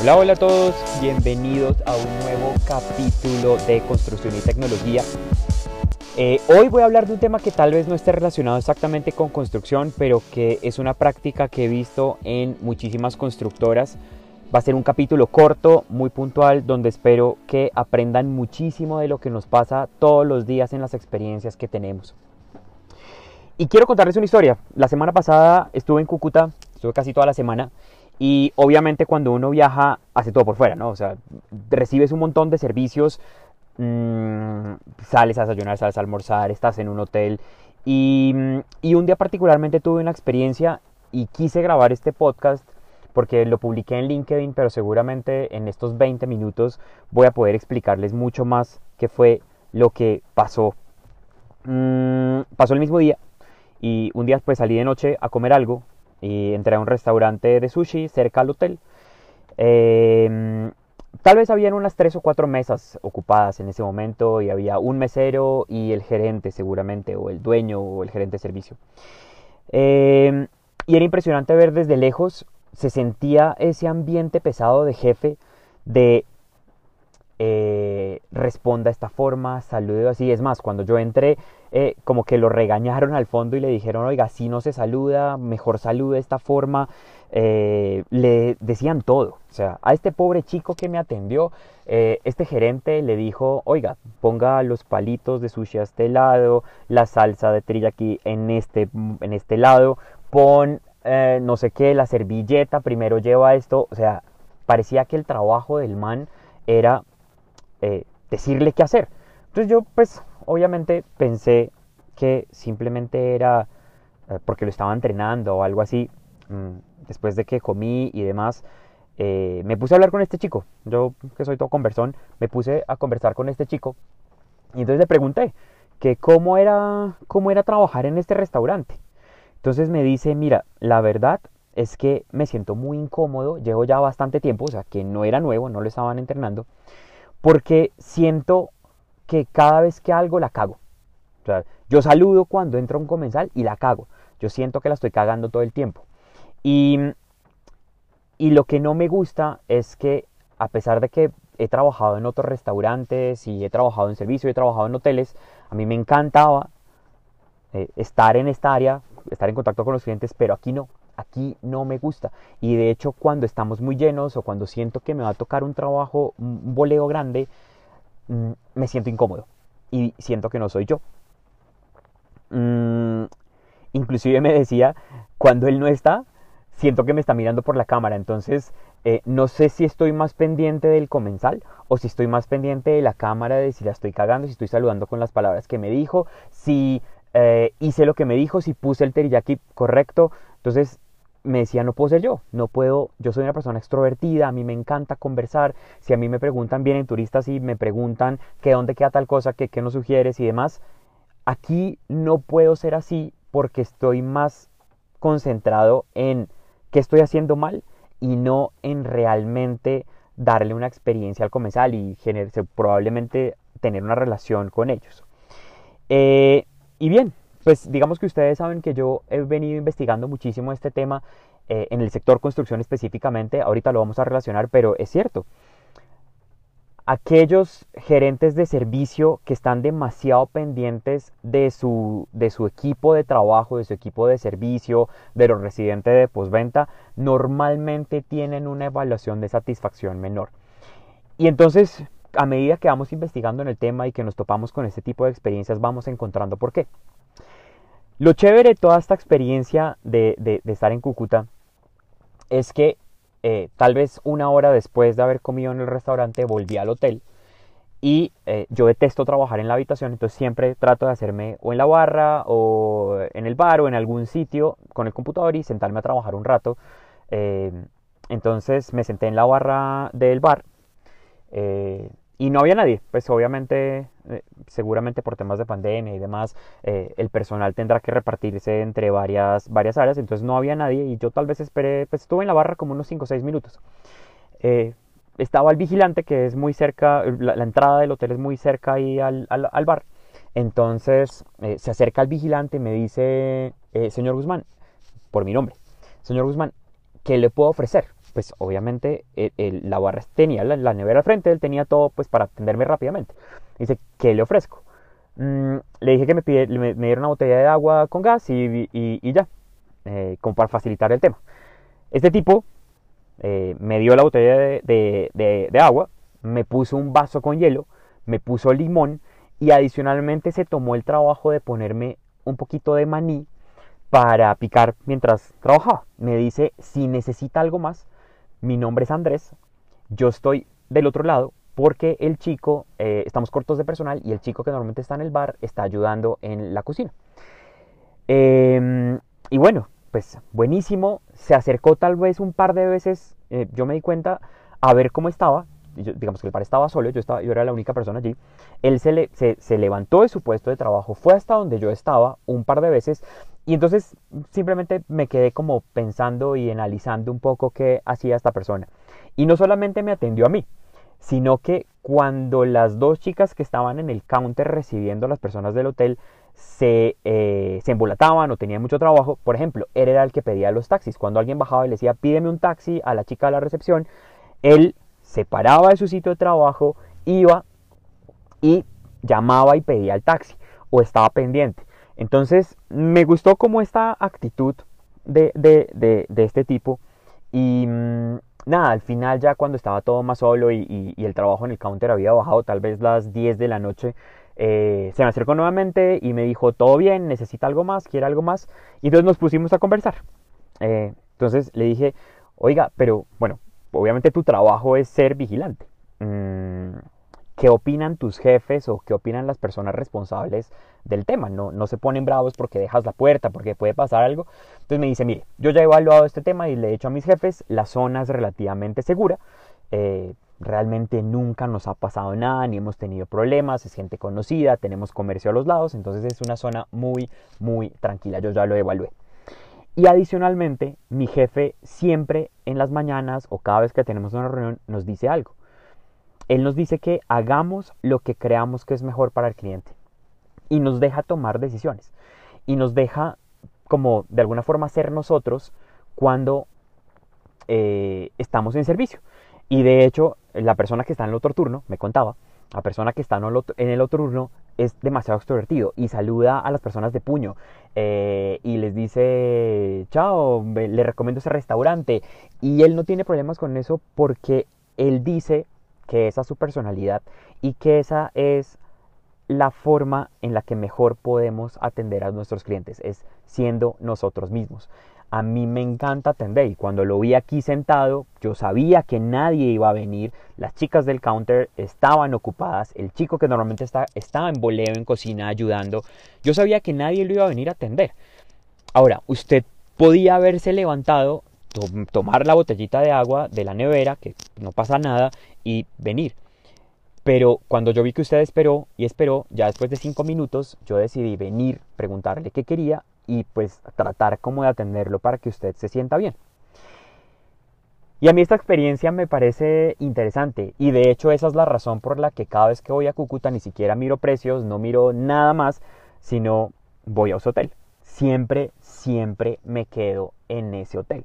Hola, hola a todos, bienvenidos a un nuevo capítulo de Construcción y Tecnología. Eh, hoy voy a hablar de un tema que tal vez no esté relacionado exactamente con construcción, pero que es una práctica que he visto en muchísimas constructoras. Va a ser un capítulo corto, muy puntual, donde espero que aprendan muchísimo de lo que nos pasa todos los días en las experiencias que tenemos. Y quiero contarles una historia. La semana pasada estuve en Cúcuta, estuve casi toda la semana, y obviamente cuando uno viaja, hace todo por fuera, ¿no? O sea, recibes un montón de servicios, mmm, sales a desayunar, sales a almorzar, estás en un hotel. Y, y, un día particularmente tuve una experiencia y quise grabar este podcast porque lo publiqué en LinkedIn, pero seguramente en estos 20 minutos voy a poder explicarles mucho más qué fue lo que pasó. Mmm, pasó el mismo día y un día pues salí de noche a comer algo y entré a un restaurante de sushi cerca al hotel. Eh, tal vez habían unas tres o cuatro mesas ocupadas en ese momento y había un mesero y el gerente seguramente, o el dueño o el gerente de servicio. Eh, y era impresionante ver desde lejos, se sentía ese ambiente pesado de jefe, de eh, responda esta forma, salude así. Es más, cuando yo entré, eh, como que lo regañaron al fondo y le dijeron, oiga, así no se saluda, mejor salude de esta forma. Eh, le decían todo. O sea, a este pobre chico que me atendió, este gerente le dijo, oiga, ponga los palitos de sushi a este lado, la salsa de teriyaki en este, en este lado, pon no sé qué, la servilleta, primero lleva esto. O sea, parecía que el trabajo del man era eh, decirle qué hacer. Entonces yo pues obviamente pensé que simplemente era eh, porque lo estaba entrenando o algo así. Mm, después de que comí y demás, eh, me puse a hablar con este chico. Yo que soy todo conversón, me puse a conversar con este chico. Y entonces le pregunté que cómo era, cómo era trabajar en este restaurante. Entonces me dice, mira, la verdad es que me siento muy incómodo, llevo ya bastante tiempo, o sea, que no era nuevo, no lo estaban entrenando, porque siento que cada vez que algo la cago. O sea, yo saludo cuando entra un comensal y la cago. Yo siento que la estoy cagando todo el tiempo. Y, y lo que no me gusta es que a pesar de que he trabajado en otros restaurantes y he trabajado en servicio y he trabajado en hoteles, a mí me encantaba eh, estar en esta área, estar en contacto con los clientes, pero aquí no, aquí no me gusta. Y de hecho cuando estamos muy llenos o cuando siento que me va a tocar un trabajo, un boleo grande, mm, me siento incómodo y siento que no soy yo. Mm, inclusive me decía, cuando él no está, siento que me está mirando por la cámara, entonces eh, no sé si estoy más pendiente del comensal o si estoy más pendiente de la cámara, de si la estoy cagando, si estoy saludando con las palabras que me dijo, si eh, hice lo que me dijo, si puse el teriyaki correcto, entonces me decía, no puedo ser yo, no puedo, yo soy una persona extrovertida, a mí me encanta conversar, si a mí me preguntan, vienen turistas y me preguntan que dónde queda tal cosa, que qué nos sugieres y demás, aquí no puedo ser así porque estoy más concentrado en qué estoy haciendo mal y no en realmente darle una experiencia al comensal y generarse, probablemente tener una relación con ellos. Eh, y bien, pues digamos que ustedes saben que yo he venido investigando muchísimo este tema eh, en el sector construcción específicamente, ahorita lo vamos a relacionar, pero es cierto, aquellos gerentes de servicio que están demasiado pendientes de su, de su equipo de trabajo, de su equipo de servicio, de los residentes de postventa, normalmente tienen una evaluación de satisfacción menor. Y entonces, a medida que vamos investigando en el tema y que nos topamos con este tipo de experiencias, vamos encontrando por qué. Lo chévere de toda esta experiencia de, de, estar en Cúcuta es que eh, tal vez una hora después de haber comido en el restaurante volví al hotel y eh, yo detesto trabajar en la habitación, entonces siempre trato de hacerme o en la barra o en el bar o en algún sitio con el computador y sentarme a trabajar un rato. Eh, entonces me senté en la barra del bar y no había nadie, pues obviamente, eh, seguramente por temas de pandemia y demás, eh, el personal tendrá que repartirse entre varias, varias áreas, entonces no había nadie y yo tal vez esperé, pues estuve en la barra como unos 5 o 6 minutos. Eh, estaba el vigilante que es muy cerca, la, entrada del hotel es muy cerca ahí al, al, al bar, entonces se acerca el vigilante y me dice, señor Guzmán, por mi nombre, señor Guzmán, ¿qué le puedo ofrecer? Pues obviamente la barra tenía la, nevera al frente, él tenía todo pues para atenderme rápidamente. Dice, ¿qué le ofrezco? Mm, le dije que me, pide, me, diera una botella de agua con gas y, y, ya, eh, como para facilitar el tema. Este tipo eh, me dio la botella de, de, agua, me puso un vaso con hielo, me puso limón y adicionalmente se tomó el trabajo de ponerme un poquito de maní para picar mientras trabajaba. Me dice, si necesita algo más, mi nombre es Andrés, yo estoy del otro lado porque el chico, eh, estamos cortos de personal y el chico que normalmente está en el bar está ayudando en la cocina. Em, y bueno, pues buenísimo, se acercó tal vez un par de veces, eh, yo me di cuenta a ver cómo estaba, digamos que el bar estaba solo, yo, estaba, yo era la única persona allí, él se, le, se, levantó de su puesto de trabajo, fue hasta donde yo estaba un par de veces y entonces simplemente me quedé como pensando y analizando un poco qué hacía esta persona. Y no solamente me atendió a mí, sino que cuando las dos chicas que estaban en el counter recibiendo a las personas del hotel se, eh, se embolataban o tenían mucho trabajo, por ejemplo, él era el que pedía los taxis. Cuando alguien bajaba y le decía, pídeme un taxi a la chica de la recepción, él se paraba de su sitio de trabajo, iba y llamaba y pedía el taxi o estaba pendiente. Entonces me gustó como esta actitud de, este tipo y mm, nada, al final ya cuando estaba todo más solo y, el trabajo en el counter había bajado tal vez las 10 de la noche, eh, se me acercó nuevamente y me dijo, todo bien, necesita algo más, quiere algo más. Y entonces nos pusimos a conversar. Eh, entonces le dije, oiga, pero bueno, obviamente tu trabajo es ser vigilante. Mm, ¿Qué opinan tus jefes o qué opinan las personas responsables del tema? No, no se ponen bravos porque dejas la puerta, porque puede pasar algo. Entonces me dice, mire, yo ya he evaluado este tema y le he dicho a mis jefes, la zona es relativamente segura. Eh, realmente nunca nos ha pasado nada, ni hemos tenido problemas, es gente conocida, tenemos comercio a los lados, entonces es una zona muy, muy tranquila, yo ya lo evalué. Y adicionalmente, mi jefe siempre en las mañanas o cada vez que tenemos una reunión nos dice algo. Él nos dice que hagamos lo que creamos que es mejor para el cliente y nos deja tomar decisiones y nos deja como de alguna forma ser nosotros cuando eh, estamos en servicio. Y de hecho, la persona que está en el otro turno me contaba, la persona que está en el otro turno es demasiado extrovertido y saluda a las personas de puño eh, y les dice, chao, le recomiendo ese restaurante. Y él no tiene problemas con eso porque él dice que esa es su personalidad y que esa es la forma en la que mejor podemos atender a nuestros clientes, es siendo nosotros mismos a mí me encanta atender y cuando lo vi aquí sentado yo sabía que nadie iba a venir, las chicas del counter estaban ocupadas, el chico que normalmente está, estaba en boleo en cocina ayudando, yo sabía que nadie lo iba a venir a atender. Ahora, usted podía haberse levantado, tomar la botellita de agua de la nevera, que no pasa nada, y venir. Pero cuando yo vi que usted esperó y esperó, ya después de cinco minutos, yo decidí venir, preguntarle qué quería y pues tratar como de atenderlo para que usted se sienta bien. Y a mí esta experiencia me parece interesante y de hecho esa es la razón por la que cada vez que voy a Cúcuta ni siquiera miro precios, no miro nada más, sino voy a su hotel. Siempre, siempre me quedo en ese hotel.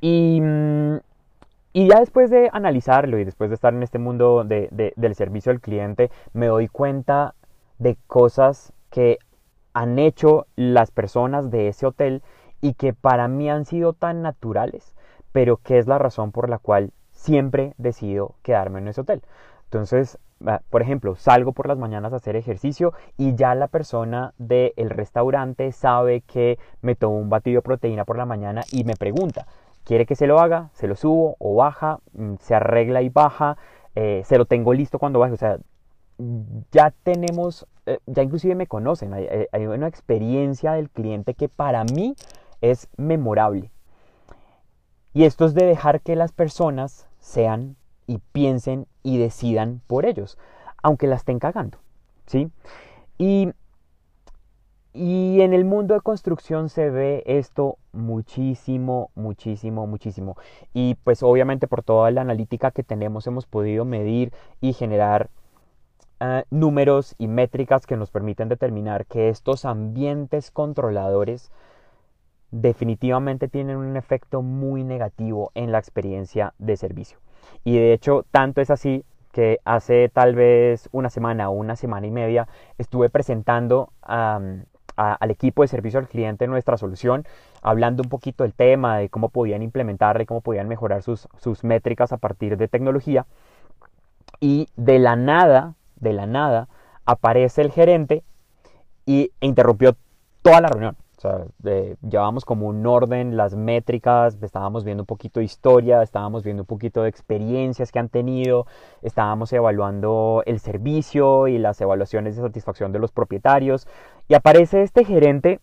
Y, mm, y ya después de analizarlo y después de estar en este mundo del servicio al cliente, me doy cuenta de cosas que han hecho las personas de ese hotel y que para mí han sido tan naturales, pero que es la razón por la cual siempre decido quedarme en ese hotel. Entonces, ah, por ejemplo, salgo por las mañanas a hacer ejercicio y ya la persona del restaurante sabe que me tomo un batido de proteína por la mañana y me pregunta, ¿quiere que se lo haga? ¿Se lo subo o baja? Mm, ¿Se arregla y baja? Eh, ¿Se lo tengo listo cuando baje? O sea, ya tenemos, eh, ya inclusive me conocen, hay, una experiencia del cliente que para mí es memorable. Y esto es de dejar que las personas sean y piensen y decidan por ellos, aunque la estén cagando, ¿sí? Y, y en el mundo de construcción se ve esto muchísimo, muchísimo, muchísimo. Y pues obviamente por toda la analítica que tenemos hemos podido medir y generar eh, números y métricas que nos permiten determinar que estos ambientes controladores definitivamente tienen un efecto muy negativo en la experiencia de servicio. Y de hecho, tanto es así que hace tal vez una semana o una semana y media estuve presentando al equipo de servicio al cliente nuestra solución, hablando un poquito del tema, de cómo podían implementarla y cómo podían mejorar sus, sus métricas a partir de tecnología. Y de la nada, de la nada, aparece el gerente y interrumpió toda la reunión. O sea, llevábamos como un orden, las métricas, estábamos viendo un poquito de historia, estábamos viendo un poquito de experiencias que han tenido, estábamos evaluando el servicio y las evaluaciones de satisfacción de los propietarios. Y aparece este gerente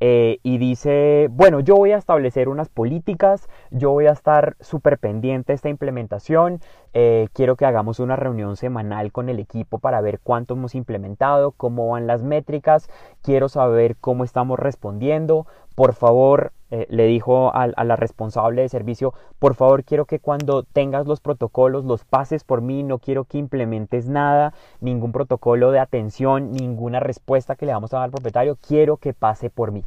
eh, y dice, bueno, yo voy a establecer unas políticas, yo voy a estar súper pendiente de esta implementación, eh, quiero que hagamos una reunión semanal con el equipo para ver cuánto hemos implementado, cómo van las métricas, quiero saber cómo estamos respondiendo, por favor, eh, le dijo a, la responsable de servicio, por favor quiero que cuando tengas los protocolos los pases por mí, no quiero que implementes nada, ningún protocolo de atención, ninguna respuesta que le vamos a dar al propietario, quiero que pase por mí.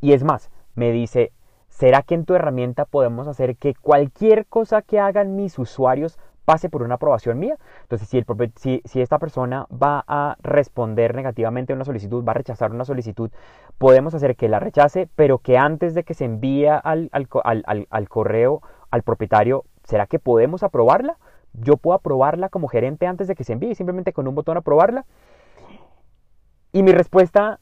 Y es más, me dice, ¿será que en tu herramienta podemos hacer que cualquier cosa que hagan mis usuarios pase por una aprobación mía. Entonces, si, el, si, si, esta persona va a responder negativamente a una solicitud, va a rechazar una solicitud, podemos hacer que la rechace, pero que antes de que se envíe al, al, al correo al propietario, ¿será que podemos aprobarla? Yo puedo aprobarla como gerente antes de que se envíe, simplemente con un botón aprobarla. Y mi respuesta,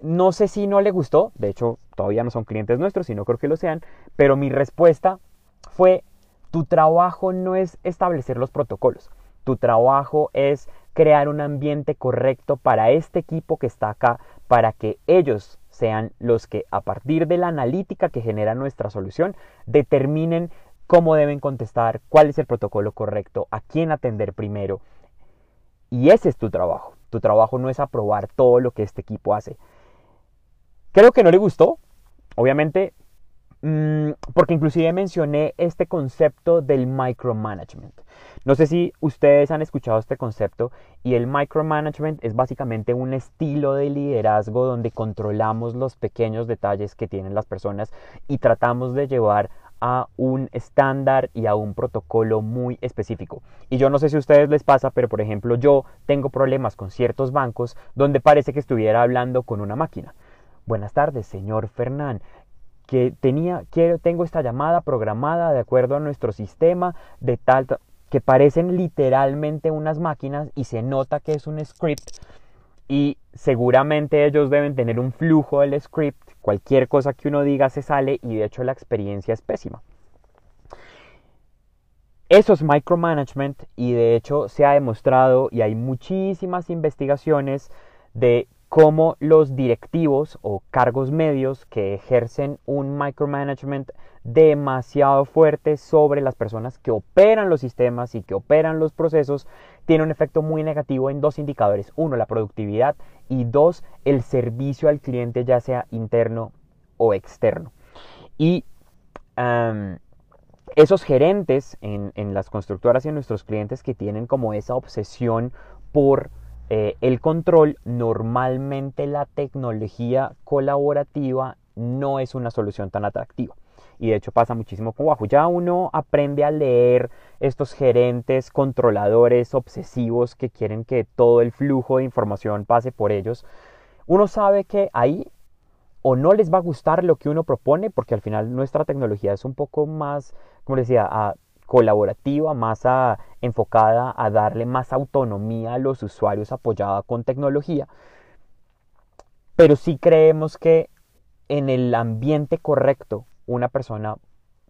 no sé si no le gustó, de hecho todavía no son clientes nuestros y no creo que lo sean, pero mi respuesta fue tu trabajo no es establecer los protocolos, tu trabajo es crear un ambiente correcto para este equipo que está acá, para que ellos sean los que a partir de la analítica que genera nuestra solución determinen cómo deben contestar, cuál es el protocolo correcto, a quién atender primero. Y ese es tu trabajo. Tu trabajo no es aprobar todo lo que este equipo hace. Creo que no le gustó. Obviamente porque inclusive mencioné este concepto del micromanagement. No sé si ustedes han escuchado este concepto y el micromanagement es básicamente un estilo de liderazgo donde controlamos los pequeños detalles que tienen las personas y tratamos de llevar a un estándar y a un protocolo muy específico. Y yo no sé si a ustedes les pasa, pero por ejemplo yo tengo problemas con ciertos bancos donde parece que estuviera hablando con una máquina. Buenas tardes, señor Fernán que tenía, quiero, tengo esta llamada programada de acuerdo a nuestro sistema de tal, que parecen literalmente unas máquinas y se nota que es un script y seguramente ellos deben tener un flujo del script, cualquier cosa que uno diga se sale y de hecho la experiencia es pésima. Eso es micromanagement y de hecho se ha demostrado y hay muchísimas investigaciones de cómo los directivos o cargos medios que ejercen un micromanagement demasiado fuerte sobre las personas que operan los sistemas y que operan los procesos tiene un efecto muy negativo en dos indicadores. Uno, la productividad y dos, el servicio al cliente ya sea interno o externo. Y esos gerentes en, en las constructoras y en nuestros clientes que tienen como esa obsesión por eh, el control, normalmente la tecnología colaborativa no es una solución tan atractiva. Y de hecho pasa muchísimo con Wahoo. Ya uno aprende a leer estos gerentes, controladores, obsesivos que quieren que todo el flujo de información pase por ellos. Uno sabe que ahí o no les va a gustar lo que uno propone, porque al final nuestra tecnología es un poco más, como decía, a colaborativa, más enfocada a darle más autonomía a los usuarios apoyada con tecnología. Pero sí creemos que en el ambiente correcto una persona,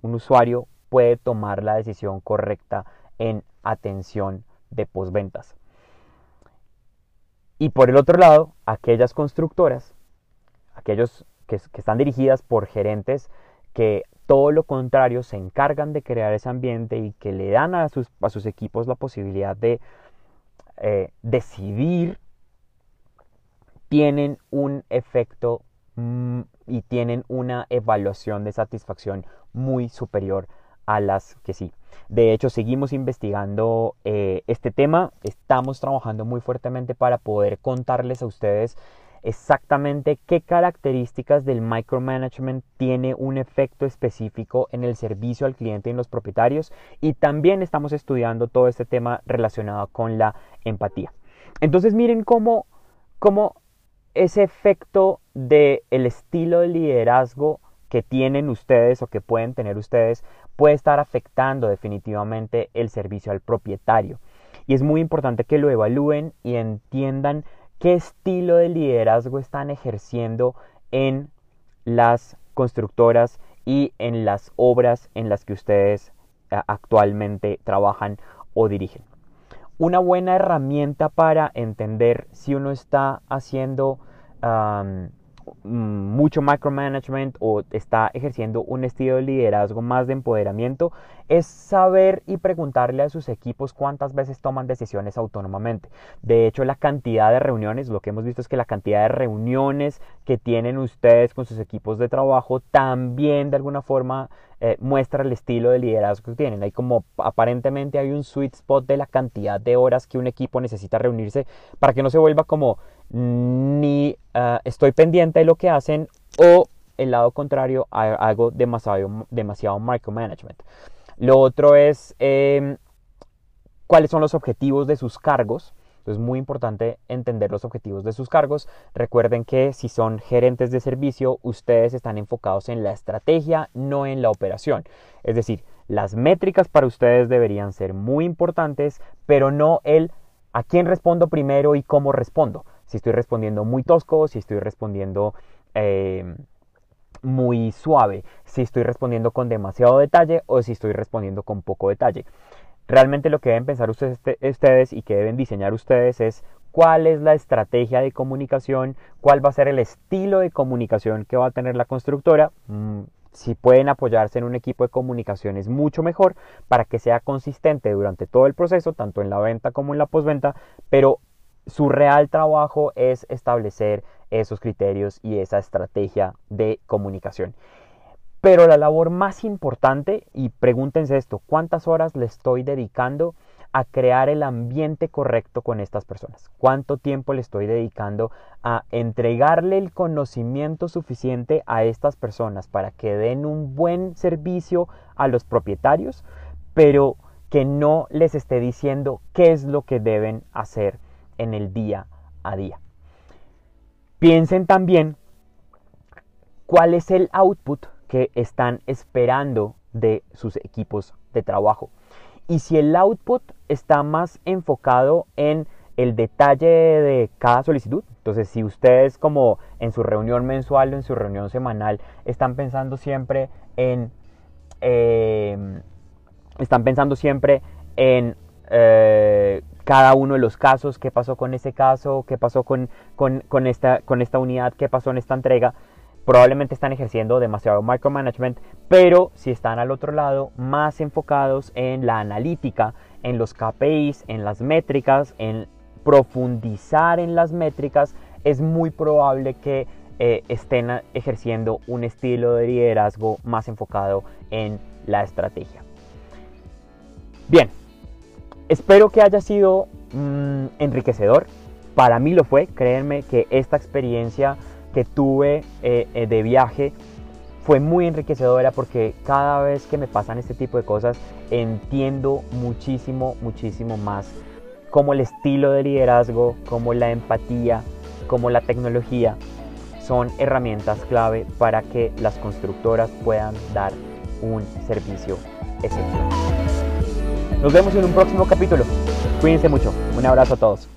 un usuario puede tomar la decisión correcta en atención de posventas. Y por el otro lado, aquellas constructoras, aquellos que, que están dirigidas por gerentes que todo lo contrario, se encargan de crear ese ambiente y que le dan a sus, a sus equipos la posibilidad de eh, decidir, tienen un efecto mm, y tienen una evaluación de satisfacción muy superior a las que sí. De hecho, seguimos investigando eh, este tema, estamos trabajando muy fuertemente para poder contarles a ustedes exactamente qué características del micromanagement tiene un efecto específico en el servicio al cliente y en los propietarios y también estamos estudiando todo este tema relacionado con la empatía. Entonces miren cómo, cómo ese efecto del el estilo de liderazgo que tienen ustedes o que pueden tener ustedes puede estar afectando definitivamente el servicio al propietario. Y es muy importante que lo evalúen y entiendan qué estilo de liderazgo están ejerciendo en las constructoras y en las obras en las que ustedes eh, actualmente trabajan o dirigen. Una buena herramienta para entender si uno está haciendo mucho micromanagement o está ejerciendo un estilo de liderazgo más de empoderamiento es saber y preguntarle a sus equipos cuántas veces toman decisiones autónomamente. De hecho, la cantidad de reuniones, lo que hemos visto es que la cantidad de reuniones que tienen ustedes con sus equipos de trabajo también de alguna forma eh, muestra el estilo de liderazgo que tienen. Hay como aparentemente hay un sweet spot de la cantidad de horas que un equipo necesita reunirse para que no se vuelva como ni ah, estoy pendiente de lo que hacen o el lado contrario hago demasiado, demasiado micromanagement. Lo otro es em, cuáles son los objetivos de sus cargos es muy importante entender los objetivos de sus cargos. Recuerden que si son gerentes de servicio, ustedes están enfocados en la estrategia, no en la operación. Es decir, las métricas para ustedes deberían ser muy importantes, pero no el a quién respondo primero y cómo respondo. Si estoy respondiendo muy tosco, si estoy respondiendo... Eh, muy suave, si estoy respondiendo con demasiado detalle o si estoy respondiendo con poco detalle. Realmente lo que deben pensar ustedes, y que deben diseñar ustedes es cuál es la estrategia de comunicación, cuál va a ser el estilo de comunicación que va a tener la constructora. Mm, si pueden apoyarse en un equipo de comunicación es mucho mejor para que sea consistente durante todo el proceso, tanto en la venta como en la postventa, pero su real trabajo es establecer esos criterios y esa estrategia de comunicación. Pero la labor más importante, y pregúntense esto, ¿cuántas horas le estoy dedicando a crear el ambiente correcto con estas personas? ¿Cuánto tiempo le estoy dedicando a entregarle el conocimiento suficiente a estas personas para que den un buen servicio a los propietarios, pero que no les esté diciendo qué es lo que deben hacer en el día a día? Piensen también cuál es el output que están esperando de sus equipos de trabajo. Y si el output está más enfocado en el detalle de cada solicitud, entonces si ustedes como en su reunión mensual o en su reunión semanal están pensando siempre en eh, están pensando siempre en eh, cada uno de los casos, qué pasó con ese caso, qué pasó con, con, esta, con esta unidad, qué pasó en esta entrega, probablemente están ejerciendo demasiado micromanagement, pero si están al otro lado, más enfocados en la analítica, en los KPIs, en las métricas, en profundizar en las métricas, es muy probable que eh, estén ejerciendo un estilo de liderazgo más enfocado en la estrategia. Bien, espero que haya sido mm, enriquecedor. Para mí lo fue, créanme que esta experiencia que tuve eh, eh, de viaje fue muy enriquecedora porque cada vez que me pasan este tipo de cosas entiendo muchísimo, muchísimo más cómo el estilo de liderazgo, como la empatía, como la tecnología son herramientas clave para que las constructoras puedan dar un servicio excepcional. Nos vemos en un próximo capítulo. Cuídense mucho. Un abrazo a todos.